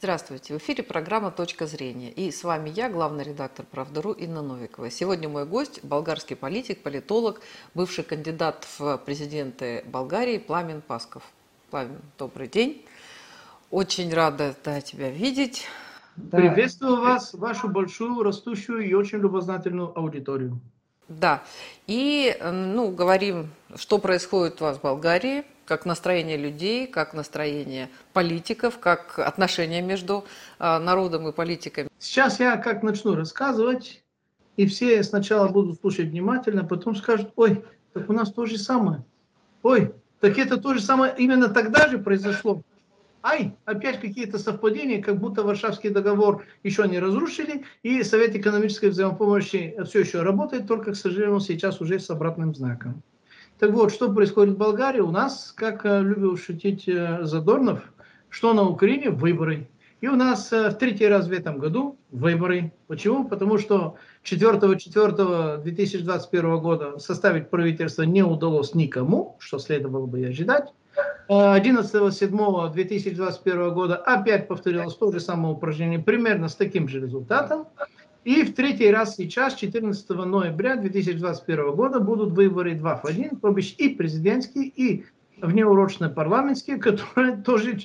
Здравствуйте, в эфире программа «Точка зрения». И с вами я, главный редактор «Правдару» Инна Новикова. Сегодня мой гость – болгарский политик, политолог, бывший кандидат в президенты Болгарии Пламен Пасков. Пламен, добрый день. Очень рада да, тебя видеть. Да. Приветствую вас, вашу большую, растущую и очень любознательную аудиторию. Да, и ну, говорим, что происходит у вас в Болгарии – как настроение людей, как настроение политиков, как отношения между а, народом и политиками. Сейчас я как начну рассказывать, и все сначала будут слушать внимательно, потом скажут, ой, так у нас то же самое. Ой, так это то же самое именно тогда же произошло. Ай, опять какие-то совпадения, как будто Варшавский договор еще не разрушили, и Совет экономической взаимопомощи все еще работает, только, к сожалению, сейчас уже с обратным знаком. Так вот, что происходит в Болгарии? У нас, как э, любил шутить э, Задорнов, что на Украине? Выборы. И у нас э, в третий раз в этом году выборы. Почему? Потому что 4-4-2021 года составить правительство не удалось никому, что следовало бы ожидать. 11-7-2021 года опять повторилось то же самое упражнение, примерно с таким же результатом. И в третий раз сейчас, 14 ноября 2021 года, будут выборы 2 в 1, то бишь и президентские, и внеурочные парламентские, которые тоже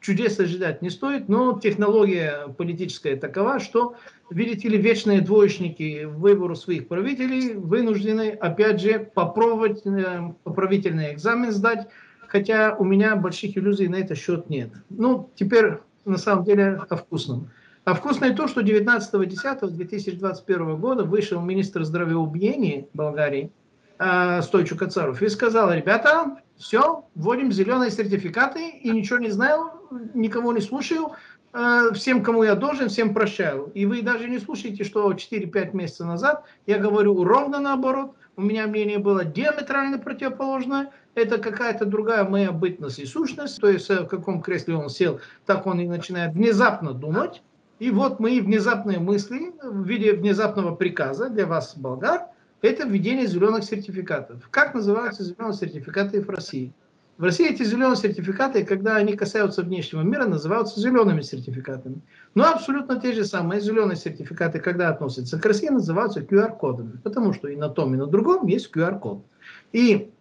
чудес ожидать не стоит, но технология политическая такова, что, видите ли, вечные двоечники в выбору своих правителей вынуждены, опять же, попробовать э, поправительный экзамен сдать, хотя у меня больших иллюзий на этот счет нет. Ну, теперь, на самом деле, о вкусном. А вкусно и то, что 19.10.2021 года вышел министр здравоохранения Болгарии э, Стойчу Кацаров и сказал, ребята, все, вводим зеленые сертификаты и ничего не знаю, никого не слушаю, э, всем, кому я должен, всем прощаю. И вы даже не слушаете, что 4-5 месяцев назад я говорю ровно наоборот, у меня мнение было диаметрально противоположное, это какая-то другая моя бытность и сущность, то есть э, в каком кресле он сел, так он и начинает внезапно думать, и вот мои внезапные мысли в виде внезапного приказа для вас, болгар, это введение зеленых сертификатов. Как называются зеленые сертификаты в России? В России эти зеленые сертификаты, когда они касаются внешнего мира, называются зелеными сертификатами. Но абсолютно те же самые зеленые сертификаты, когда относятся к России, называются QR-кодами. Потому что и на том, и на другом есть QR-код. И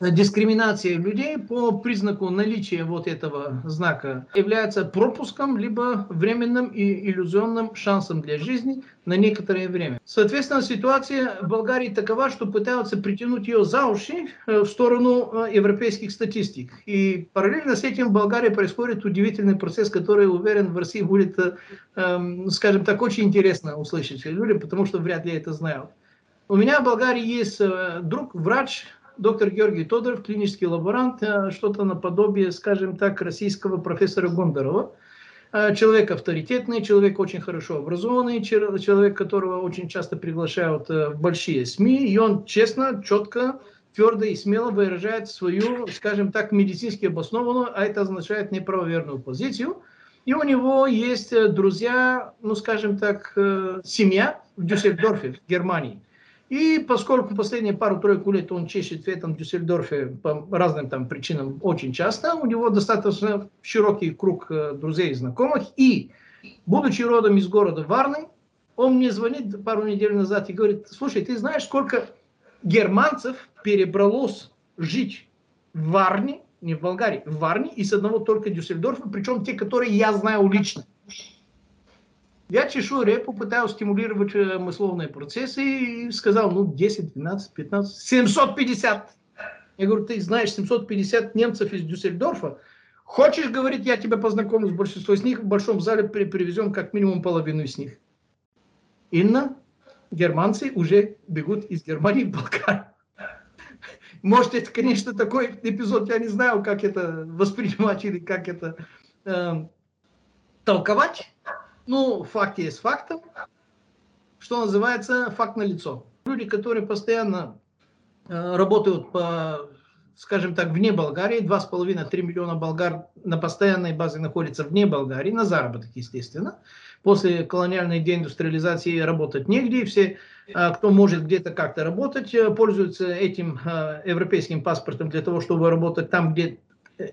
дискриминация людей по признаку наличия вот этого знака является пропуском, либо временным и иллюзионным шансом для жизни на некоторое время. Соответственно, ситуация в Болгарии такова, что пытаются притянуть ее за уши э, в сторону э, европейских статистик. И параллельно с этим в Болгарии происходит удивительный процесс, который, уверен, в России будет, э, эм, скажем так, очень интересно услышать людям, потому что вряд ли это знают. У меня в Болгарии есть друг, врач, доктор Георгий Тодоров, клинический лаборант, э, что-то наподобие, скажем так, российского профессора Гондарова. Э, человек авторитетный, человек очень хорошо образованный, человек, которого очень часто приглашают э, в большие СМИ, и он честно, четко, твердо и смело выражает свою, скажем так, медицински обоснованную, а это означает неправоверную позицию. И у него есть друзья, ну, скажем так, семья в Дюссельдорфе, в Германии. И поскольку последние пару-тройку лет он чешет в этом Дюссельдорфе по разным там причинам очень часто, у него достаточно широкий круг э, друзей и знакомых. И, будучи родом из города Варны, он мне звонит пару недель назад и говорит, слушай, ты знаешь, сколько германцев перебралось жить в Варне, не в Болгарии, в Варне, из одного только Дюссельдорфа, причем те, которые я знаю лично. Я чешу репу, пытаюсь стимулировать э, мысловные процессы и сказал, ну, 10, 12, 15, 750. Я говорю, ты знаешь 750 немцев из Дюссельдорфа. Хочешь, говорит, я тебя познакомлю с большинством из них, в большом зале привезем как минимум половину из них. Инна, германцы уже бегут из Германии в Болгарию. Может, это, конечно, такой эпизод, я не знаю, как это воспринимать или как это э, толковать. Ну, факт есть фактом. Что называется, факт на лицо. Люди, которые постоянно э, работают по, скажем так, вне Болгарии, 2,5-3 миллиона болгар на постоянной базе находятся вне Болгарии, на заработок, естественно. После колониальной деиндустриализации работать негде, все, э, кто может где-то как-то работать, э, пользуются этим европейским паспортом для того, чтобы работать там, где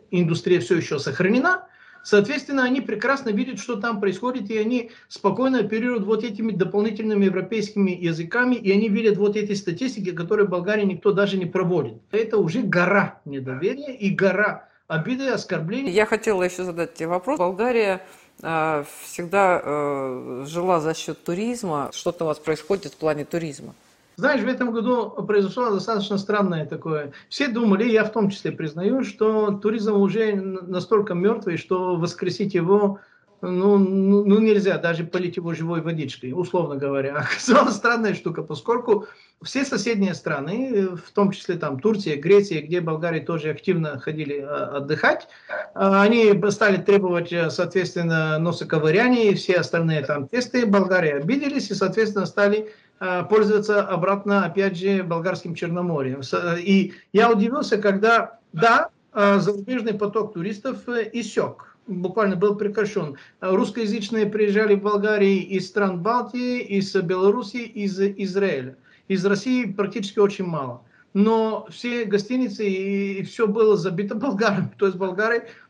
индустрия все еще сохранена, Соответственно, они прекрасно видят, что там происходит, и они спокойно оперируют вот этими дополнительными европейскими языками, и они видят вот эти статистики, которые в Болгарии никто даже не проводит. Это уже гора недоверия и гора обиды, оскорблений. Я хотела еще задать тебе вопрос. Болгария э, всегда э, жила за счет туризма. Что-то у вас происходит в плане туризма? Знаешь, в этом году произошло достаточно странное такое. Все думали, я в том числе признаю, что туризм уже настолько мертвый, что воскресить его ну, ну, ну нельзя, даже полить его живой водичкой, условно говоря. Оказалась странная штука, поскольку все соседние страны, в том числе там Турция, Греция, где Болгарии тоже активно ходили а, отдыхать, а, они стали требовать, соответственно, носоковыряния и все остальные там тесты. Болгария обиделись и, соответственно, стали а, пользоваться обратно, опять же, болгарским Черноморьем. И я удивился, когда, да, зарубежный поток туристов э, иссек буквально был прекращен. Русскоязычные приезжали в Болгарии из стран Балтии, из Белоруссии, из Израиля. Из России практически очень мало. Но все гостиницы и все было забито болгарами. То есть болгары Э,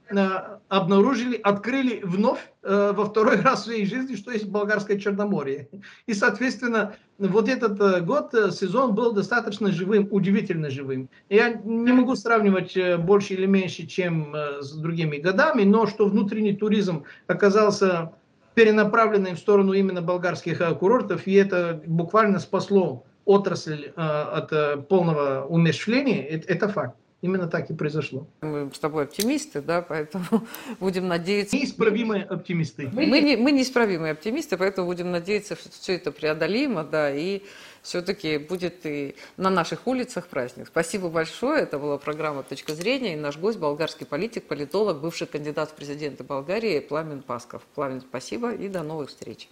обнаружили, открыли вновь э, во второй раз в своей жизни, что есть болгарское Черноморье. И, соответственно, вот этот э, год, сезон был достаточно живым, удивительно живым. Я не могу сравнивать больше или меньше, чем с другими годами, но что внутренний туризм оказался перенаправленным в сторону именно болгарских курортов, и это буквально спасло отрасль от полного умерщвления, это факт. Именно так и произошло. Мы с тобой оптимисты, да, поэтому будем надеяться... Неисправимые оптимисты. Мы, не, мы неисправимые оптимисты, поэтому будем надеяться, что все это преодолимо, да, и все-таки будет и на наших улицах праздник. Спасибо большое. Это была программа «Точка зрения» и наш гость, болгарский политик, политолог, бывший кандидат в президенты Болгарии Пламен Пасков. Пламен, спасибо и до новых встреч.